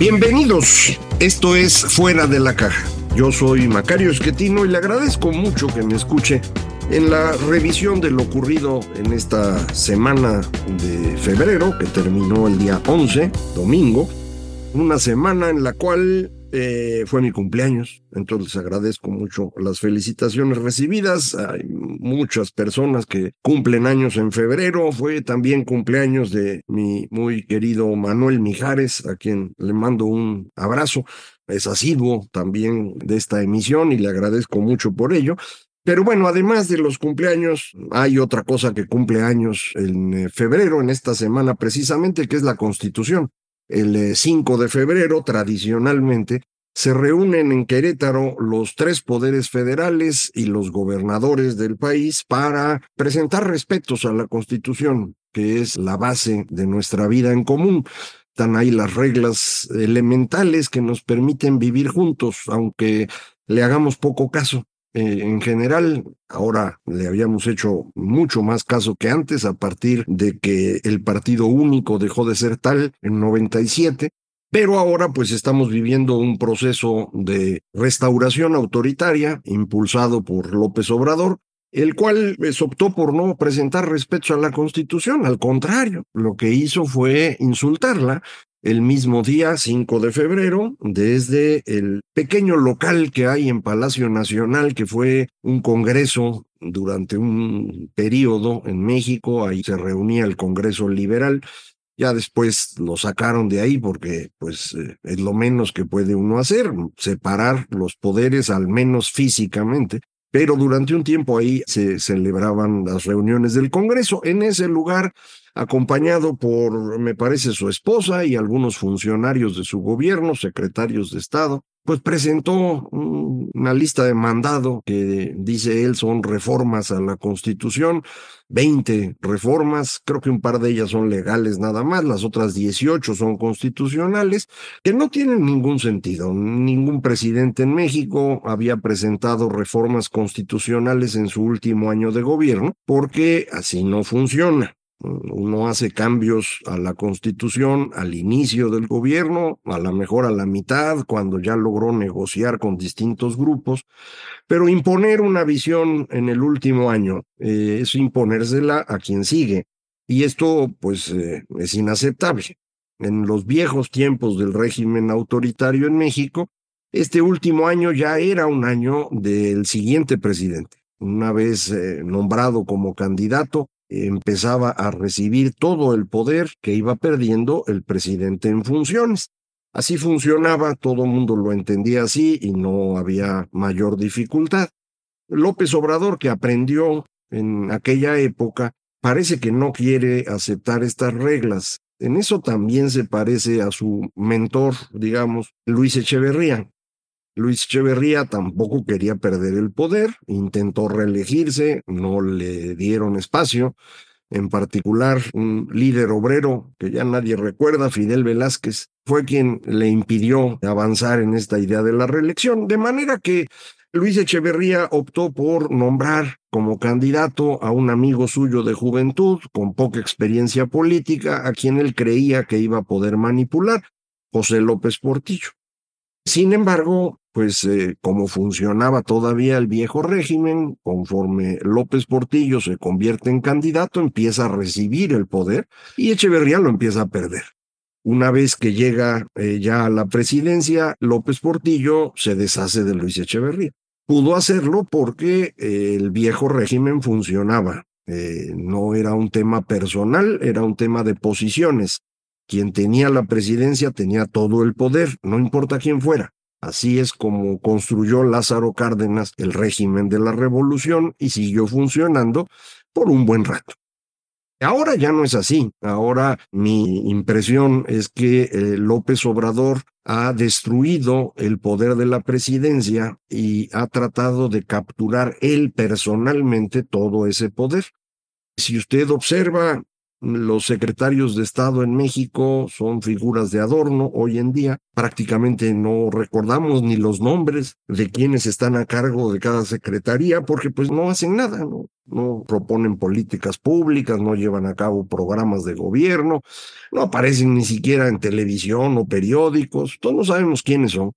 Bienvenidos, esto es Fuera de la Caja. Yo soy Macario Esquetino y le agradezco mucho que me escuche en la revisión de lo ocurrido en esta semana de febrero, que terminó el día 11, domingo, una semana en la cual eh, fue mi cumpleaños, entonces agradezco mucho las felicitaciones recibidas. Hay muchas personas que cumplen años en febrero. Fue también cumpleaños de mi muy querido Manuel Mijares, a quien le mando un abrazo. Es asiduo también de esta emisión y le agradezco mucho por ello. Pero bueno, además de los cumpleaños, hay otra cosa que cumple años en eh, febrero, en esta semana precisamente, que es la Constitución el 5 de febrero, tradicionalmente, se reúnen en Querétaro los tres poderes federales y los gobernadores del país para presentar respetos a la Constitución, que es la base de nuestra vida en común. Están ahí las reglas elementales que nos permiten vivir juntos, aunque le hagamos poco caso. Eh, en general, ahora le habíamos hecho mucho más caso que antes a partir de que el partido único dejó de ser tal en 97, pero ahora pues estamos viviendo un proceso de restauración autoritaria impulsado por López Obrador, el cual pues, optó por no presentar respeto a la Constitución, al contrario, lo que hizo fue insultarla el mismo día, 5 de febrero, desde el pequeño local que hay en Palacio Nacional, que fue un congreso durante un periodo en México, ahí se reunía el Congreso Liberal, ya después lo sacaron de ahí porque pues eh, es lo menos que puede uno hacer, separar los poderes al menos físicamente pero durante un tiempo ahí se celebraban las reuniones del Congreso. En ese lugar, acompañado por, me parece, su esposa y algunos funcionarios de su gobierno, secretarios de Estado pues presentó una lista de mandado que dice él son reformas a la Constitución, 20 reformas, creo que un par de ellas son legales nada más, las otras 18 son constitucionales, que no tienen ningún sentido. Ningún presidente en México había presentado reformas constitucionales en su último año de gobierno, porque así no funciona. Uno hace cambios a la constitución al inicio del gobierno, a lo mejor a la mitad, cuando ya logró negociar con distintos grupos, pero imponer una visión en el último año eh, es imponérsela a quien sigue. Y esto, pues, eh, es inaceptable. En los viejos tiempos del régimen autoritario en México, este último año ya era un año del siguiente presidente. Una vez eh, nombrado como candidato, empezaba a recibir todo el poder que iba perdiendo el presidente en funciones. Así funcionaba, todo el mundo lo entendía así y no había mayor dificultad. López Obrador, que aprendió en aquella época, parece que no quiere aceptar estas reglas. En eso también se parece a su mentor, digamos, Luis Echeverría. Luis Echeverría tampoco quería perder el poder, intentó reelegirse, no le dieron espacio. En particular, un líder obrero que ya nadie recuerda, Fidel Velázquez, fue quien le impidió avanzar en esta idea de la reelección, de manera que Luis Echeverría optó por nombrar como candidato a un amigo suyo de juventud con poca experiencia política, a quien él creía que iba a poder manipular, José López Portillo. Sin embargo, pues eh, como funcionaba todavía el viejo régimen, conforme López Portillo se convierte en candidato, empieza a recibir el poder y Echeverría lo empieza a perder. Una vez que llega eh, ya a la presidencia, López Portillo se deshace de Luis Echeverría. Pudo hacerlo porque eh, el viejo régimen funcionaba. no era un tema personal, era un tema de posiciones. quien tenía la presidencia tenía todo el poder, no importa quién fuera. Así es como construyó Lázaro Cárdenas el régimen de la revolución y siguió funcionando por un buen rato. Ahora ya no es así. Ahora mi impresión es que eh, López Obrador ha destruido el poder de la presidencia y ha tratado de capturar él personalmente todo ese poder. Si usted observa los secretarios de Estado en México son figuras de adorno hoy en día. Prácticamente no recordamos ni los nombres de quienes están a cargo de cada secretaría porque pues no hacen nada, no, no proponen políticas públicas, no llevan a cabo programas de gobierno, no aparecen ni siquiera en televisión o periódicos, todos no sabemos quiénes son.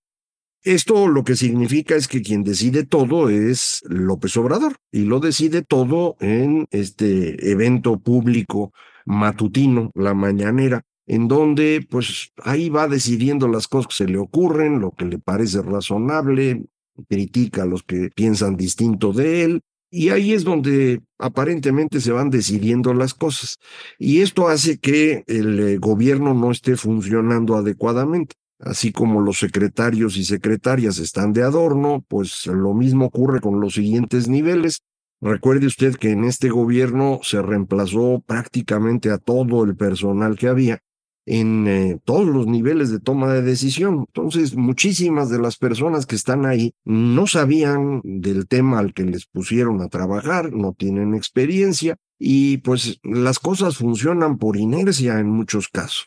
Esto lo que significa es que quien decide todo es López Obrador y lo decide todo en este evento público matutino, la mañanera, en donde pues ahí va decidiendo las cosas que se le ocurren, lo que le parece razonable, critica a los que piensan distinto de él, y ahí es donde aparentemente se van decidiendo las cosas. Y esto hace que el eh, gobierno no esté funcionando adecuadamente. Así como los secretarios y secretarias están de adorno, pues lo mismo ocurre con los siguientes niveles. Recuerde usted que en este gobierno se reemplazó prácticamente a todo el personal que había en eh, todos los niveles de toma de decisión. Entonces, muchísimas de las personas que están ahí no sabían del tema al que les pusieron a trabajar, no tienen experiencia y pues las cosas funcionan por inercia en muchos casos.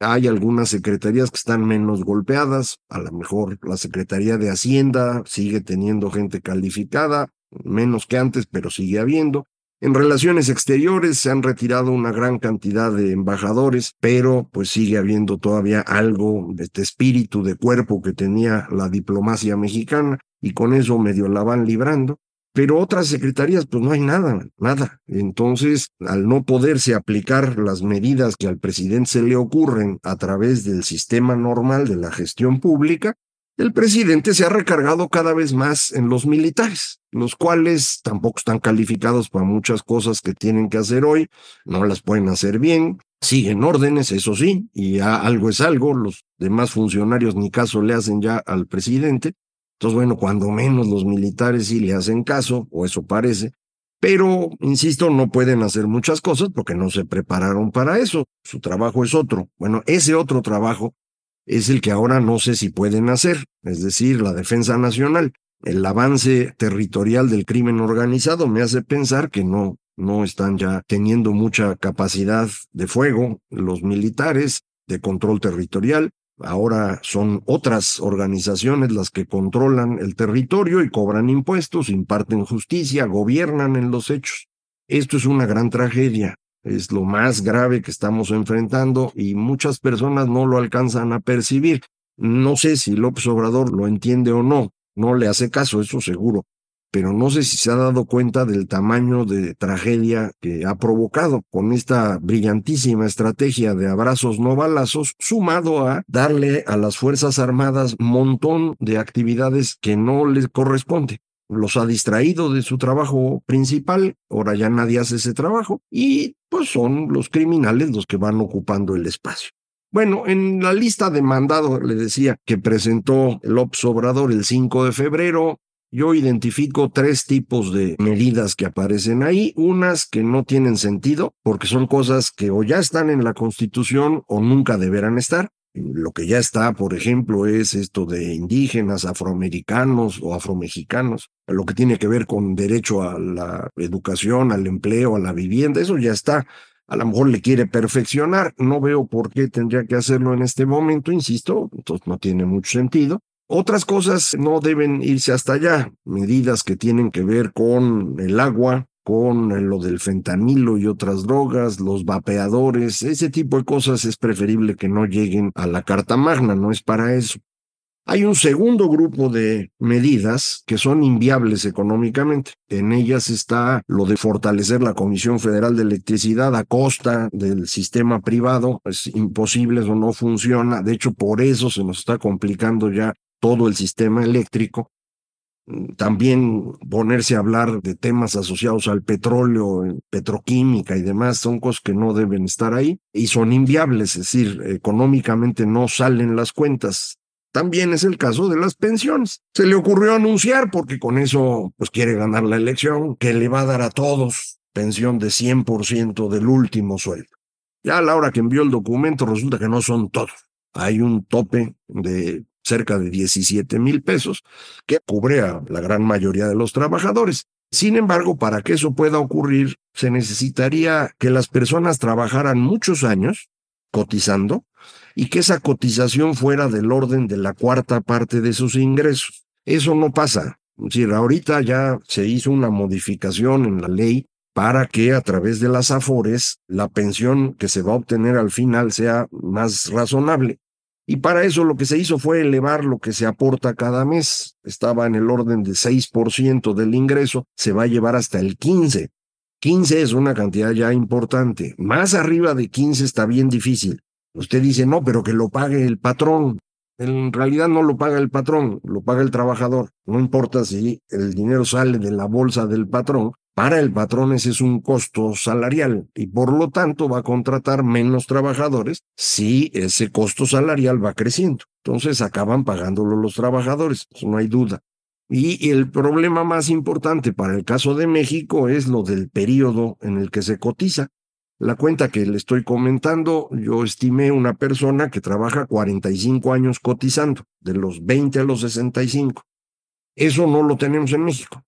Hay algunas secretarías que están menos golpeadas, a lo mejor la Secretaría de Hacienda sigue teniendo gente calificada, menos que antes, pero sigue habiendo. En relaciones exteriores se han retirado una gran cantidad de embajadores, pero pues sigue habiendo todavía algo de este espíritu de cuerpo que tenía la diplomacia mexicana y con eso medio la van librando. Pero otras secretarías pues no hay nada, nada. Entonces, al no poderse aplicar las medidas que al presidente se le ocurren a través del sistema normal de la gestión pública, el presidente se ha recargado cada vez más en los militares, los cuales tampoco están calificados para muchas cosas que tienen que hacer hoy, no las pueden hacer bien, siguen órdenes, eso sí, y ya algo es algo, los demás funcionarios ni caso le hacen ya al presidente. Entonces, bueno, cuando menos los militares sí le hacen caso, o eso parece, pero, insisto, no pueden hacer muchas cosas porque no se prepararon para eso. Su trabajo es otro. Bueno, ese otro trabajo es el que ahora no sé si pueden hacer, es decir, la defensa nacional. El avance territorial del crimen organizado me hace pensar que no, no están ya teniendo mucha capacidad de fuego los militares de control territorial. Ahora son otras organizaciones las que controlan el territorio y cobran impuestos, imparten justicia, gobiernan en los hechos. Esto es una gran tragedia es lo más grave que estamos enfrentando y muchas personas no lo alcanzan a percibir. No sé si López Obrador lo entiende o no, no le hace caso, eso seguro, pero no sé si se ha dado cuenta del tamaño de tragedia que ha provocado con esta brillantísima estrategia de abrazos no balazos, sumado a darle a las Fuerzas Armadas montón de actividades que no les corresponde los ha distraído de su trabajo principal, ahora ya nadie hace ese trabajo y pues son los criminales los que van ocupando el espacio. Bueno, en la lista de mandado le decía que presentó López Obrador el 5 de febrero, yo identifico tres tipos de medidas que aparecen ahí, unas que no tienen sentido porque son cosas que o ya están en la Constitución o nunca deberán estar, lo que ya está, por ejemplo, es esto de indígenas, afroamericanos o afromexicanos, lo que tiene que ver con derecho a la educación, al empleo, a la vivienda, eso ya está. A lo mejor le quiere perfeccionar, no veo por qué tendría que hacerlo en este momento, insisto, entonces no tiene mucho sentido. Otras cosas no deben irse hasta allá, medidas que tienen que ver con el agua, con lo del fentanilo y otras drogas, los vapeadores, ese tipo de cosas es preferible que no lleguen a la Carta Magna, no es para eso. Hay un segundo grupo de medidas que son inviables económicamente. En ellas está lo de fortalecer la Comisión Federal de Electricidad a costa del sistema privado. Es imposible, eso no funciona. De hecho, por eso se nos está complicando ya todo el sistema eléctrico también ponerse a hablar de temas asociados al petróleo, petroquímica y demás, son cosas que no deben estar ahí y son inviables, es decir, económicamente no salen las cuentas. También es el caso de las pensiones. Se le ocurrió anunciar, porque con eso pues quiere ganar la elección, que le va a dar a todos pensión de 100% del último sueldo. Ya a la hora que envió el documento resulta que no son todos. Hay un tope de cerca de 17 mil pesos, que cubre a la gran mayoría de los trabajadores. Sin embargo, para que eso pueda ocurrir, se necesitaría que las personas trabajaran muchos años cotizando y que esa cotización fuera del orden de la cuarta parte de sus ingresos. Eso no pasa. Es decir, ahorita ya se hizo una modificación en la ley para que a través de las AFORES la pensión que se va a obtener al final sea más razonable. Y para eso lo que se hizo fue elevar lo que se aporta cada mes. Estaba en el orden de 6% del ingreso, se va a llevar hasta el 15%. 15 es una cantidad ya importante. Más arriba de 15 está bien difícil. Usted dice, no, pero que lo pague el patrón. En realidad no lo paga el patrón, lo paga el trabajador. No importa si el dinero sale de la bolsa del patrón, para el patrón ese es un costo salarial y por lo tanto va a contratar menos trabajadores si ese costo salarial va creciendo. Entonces acaban pagándolo los trabajadores, no hay duda. Y el problema más importante para el caso de México es lo del periodo en el que se cotiza. La cuenta que le estoy comentando, yo estimé una persona que trabaja 45 años cotizando, de los 20 a los 65. Eso no lo tenemos en México.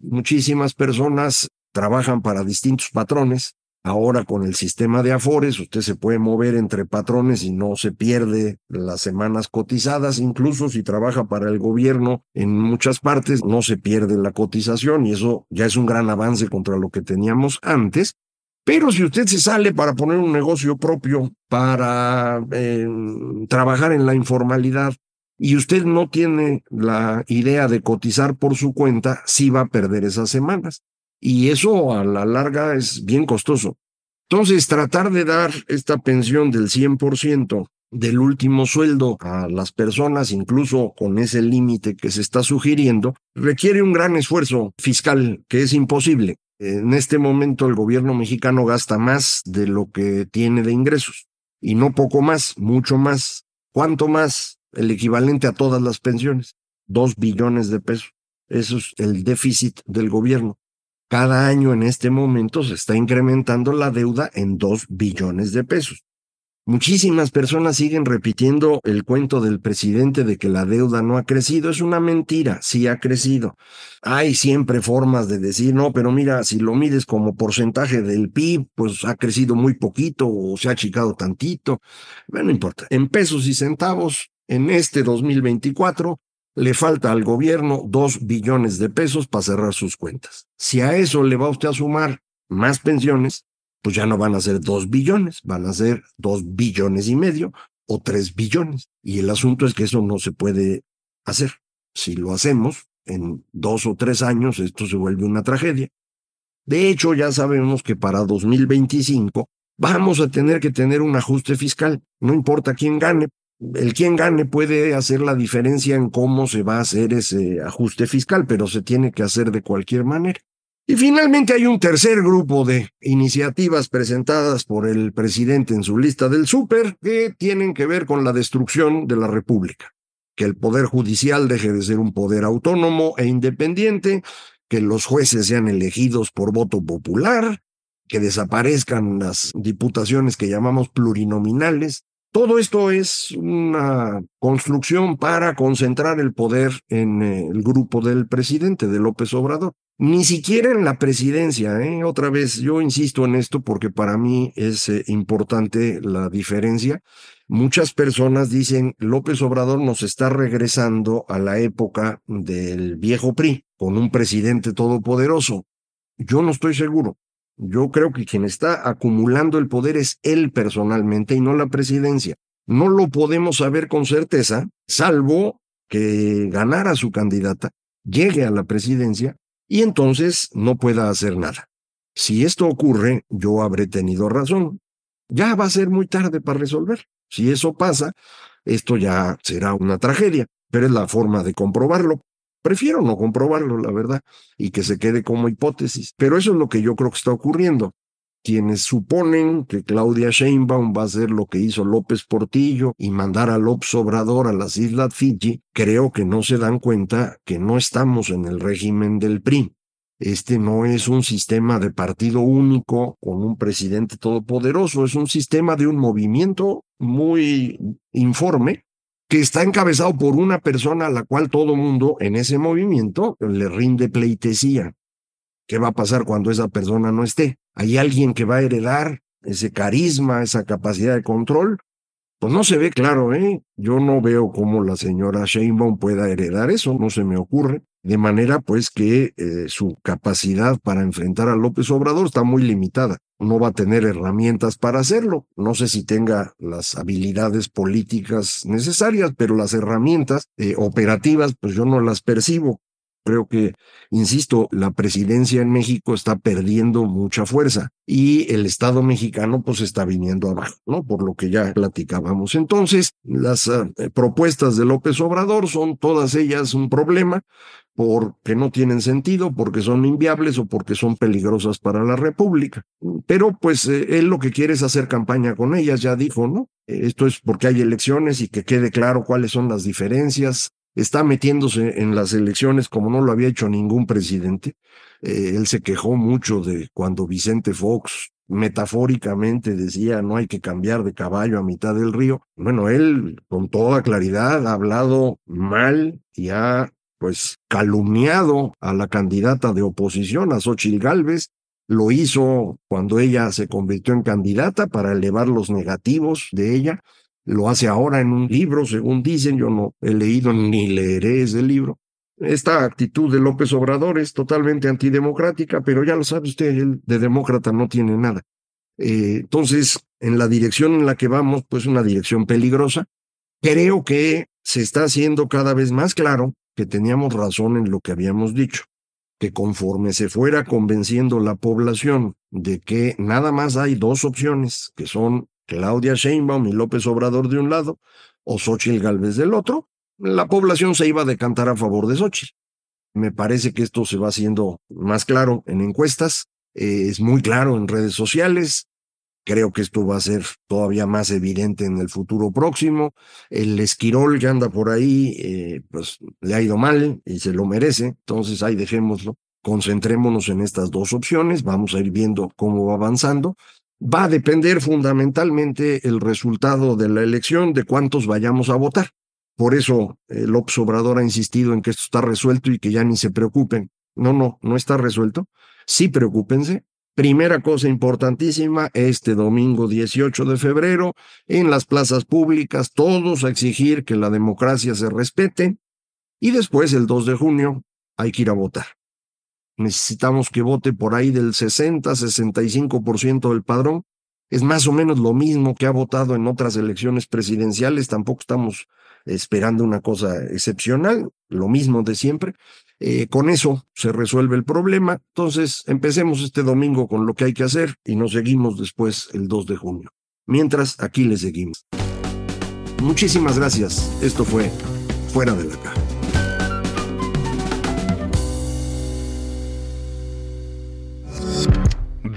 Muchísimas personas trabajan para distintos patrones. Ahora con el sistema de Afores, usted se puede mover entre patrones y no se pierde las semanas cotizadas. Incluso si trabaja para el gobierno en muchas partes, no se pierde la cotización y eso ya es un gran avance contra lo que teníamos antes. Pero si usted se sale para poner un negocio propio, para eh, trabajar en la informalidad, y usted no tiene la idea de cotizar por su cuenta, sí va a perder esas semanas. Y eso a la larga es bien costoso. Entonces, tratar de dar esta pensión del 100% del último sueldo a las personas, incluso con ese límite que se está sugiriendo, requiere un gran esfuerzo fiscal que es imposible. En este momento el gobierno mexicano gasta más de lo que tiene de ingresos y no poco más, mucho más. ¿Cuánto más? El equivalente a todas las pensiones, dos billones de pesos. Eso es el déficit del gobierno. Cada año en este momento se está incrementando la deuda en dos billones de pesos. Muchísimas personas siguen repitiendo el cuento del presidente de que la deuda no ha crecido. Es una mentira, sí ha crecido. Hay siempre formas de decir, no, pero mira, si lo mides como porcentaje del PIB, pues ha crecido muy poquito o se ha achicado tantito. Bueno, no importa. En pesos y centavos, en este 2024 le falta al gobierno dos billones de pesos para cerrar sus cuentas. Si a eso le va usted a sumar más pensiones, pues ya no van a ser dos billones, van a ser dos billones y medio o tres billones. Y el asunto es que eso no se puede hacer. Si lo hacemos, en dos o tres años esto se vuelve una tragedia. De hecho, ya sabemos que para 2025 vamos a tener que tener un ajuste fiscal. No importa quién gane, el quien gane puede hacer la diferencia en cómo se va a hacer ese ajuste fiscal, pero se tiene que hacer de cualquier manera. Y finalmente hay un tercer grupo de iniciativas presentadas por el presidente en su lista del súper que tienen que ver con la destrucción de la República. Que el Poder Judicial deje de ser un poder autónomo e independiente, que los jueces sean elegidos por voto popular, que desaparezcan las diputaciones que llamamos plurinominales, todo esto es una construcción para concentrar el poder en eh, el grupo del presidente, de López Obrador. Ni siquiera en la presidencia, ¿eh? otra vez, yo insisto en esto porque para mí es eh, importante la diferencia. Muchas personas dicen, López Obrador nos está regresando a la época del viejo PRI, con un presidente todopoderoso. Yo no estoy seguro. Yo creo que quien está acumulando el poder es él personalmente y no la presidencia. No lo podemos saber con certeza, salvo que ganara su candidata, llegue a la presidencia y entonces no pueda hacer nada. Si esto ocurre, yo habré tenido razón. Ya va a ser muy tarde para resolver. Si eso pasa, esto ya será una tragedia, pero es la forma de comprobarlo. Prefiero no comprobarlo, la verdad, y que se quede como hipótesis. Pero eso es lo que yo creo que está ocurriendo. Quienes suponen que Claudia Sheinbaum va a hacer lo que hizo López Portillo y mandar a López Obrador a las Islas Fiji, creo que no se dan cuenta que no estamos en el régimen del PRI. Este no es un sistema de partido único con un presidente todopoderoso, es un sistema de un movimiento muy informe que está encabezado por una persona a la cual todo mundo en ese movimiento le rinde pleitesía. ¿Qué va a pasar cuando esa persona no esté? ¿Hay alguien que va a heredar ese carisma, esa capacidad de control? Pues no se ve claro, ¿eh? Yo no veo cómo la señora Sheinbaum pueda heredar eso, no se me ocurre. De manera pues que eh, su capacidad para enfrentar a López Obrador está muy limitada. No va a tener herramientas para hacerlo. No sé si tenga las habilidades políticas necesarias, pero las herramientas eh, operativas pues yo no las percibo. Creo que, insisto, la presidencia en México está perdiendo mucha fuerza y el Estado mexicano pues está viniendo abajo, ¿no? Por lo que ya platicábamos. Entonces, las uh, propuestas de López Obrador son todas ellas un problema porque no tienen sentido, porque son inviables o porque son peligrosas para la República. Pero pues eh, él lo que quiere es hacer campaña con ellas, ya dijo, ¿no? Esto es porque hay elecciones y que quede claro cuáles son las diferencias, está metiéndose en las elecciones como no lo había hecho ningún presidente. Eh, él se quejó mucho de cuando Vicente Fox metafóricamente decía no hay que cambiar de caballo a mitad del río. Bueno, él con toda claridad ha hablado mal y ha pues calumniado a la candidata de oposición, a Xochitl Gálvez, lo hizo cuando ella se convirtió en candidata para elevar los negativos de ella lo hace ahora en un libro, según dicen, yo no he leído ni leeré ese libro. Esta actitud de López Obrador es totalmente antidemocrática, pero ya lo sabe usted, él de demócrata no tiene nada. Eh, entonces, en la dirección en la que vamos, pues una dirección peligrosa, creo que se está haciendo cada vez más claro que teníamos razón en lo que habíamos dicho, que conforme se fuera convenciendo la población de que nada más hay dos opciones, que son Claudia Sheinbaum y López Obrador de un lado, o Xochitl Galvez del otro, la población se iba a decantar a favor de Xochitl. Me parece que esto se va haciendo más claro en encuestas, eh, es muy claro en redes sociales. Creo que esto va a ser todavía más evidente en el futuro próximo. El Esquirol que anda por ahí, eh, pues le ha ido mal y se lo merece. Entonces ahí dejémoslo. Concentrémonos en estas dos opciones. Vamos a ir viendo cómo va avanzando va a depender fundamentalmente el resultado de la elección de cuántos vayamos a votar. Por eso el López Obrador ha insistido en que esto está resuelto y que ya ni se preocupen. No, no, no está resuelto. Sí preocúpense. Primera cosa importantísima, este domingo 18 de febrero, en las plazas públicas, todos a exigir que la democracia se respete. Y después, el 2 de junio, hay que ir a votar necesitamos que vote por ahí del 60-65% del padrón. Es más o menos lo mismo que ha votado en otras elecciones presidenciales, tampoco estamos esperando una cosa excepcional, lo mismo de siempre. Eh, con eso se resuelve el problema. Entonces, empecemos este domingo con lo que hay que hacer y nos seguimos después el 2 de junio. Mientras, aquí le seguimos. Muchísimas gracias. Esto fue Fuera de la Caja.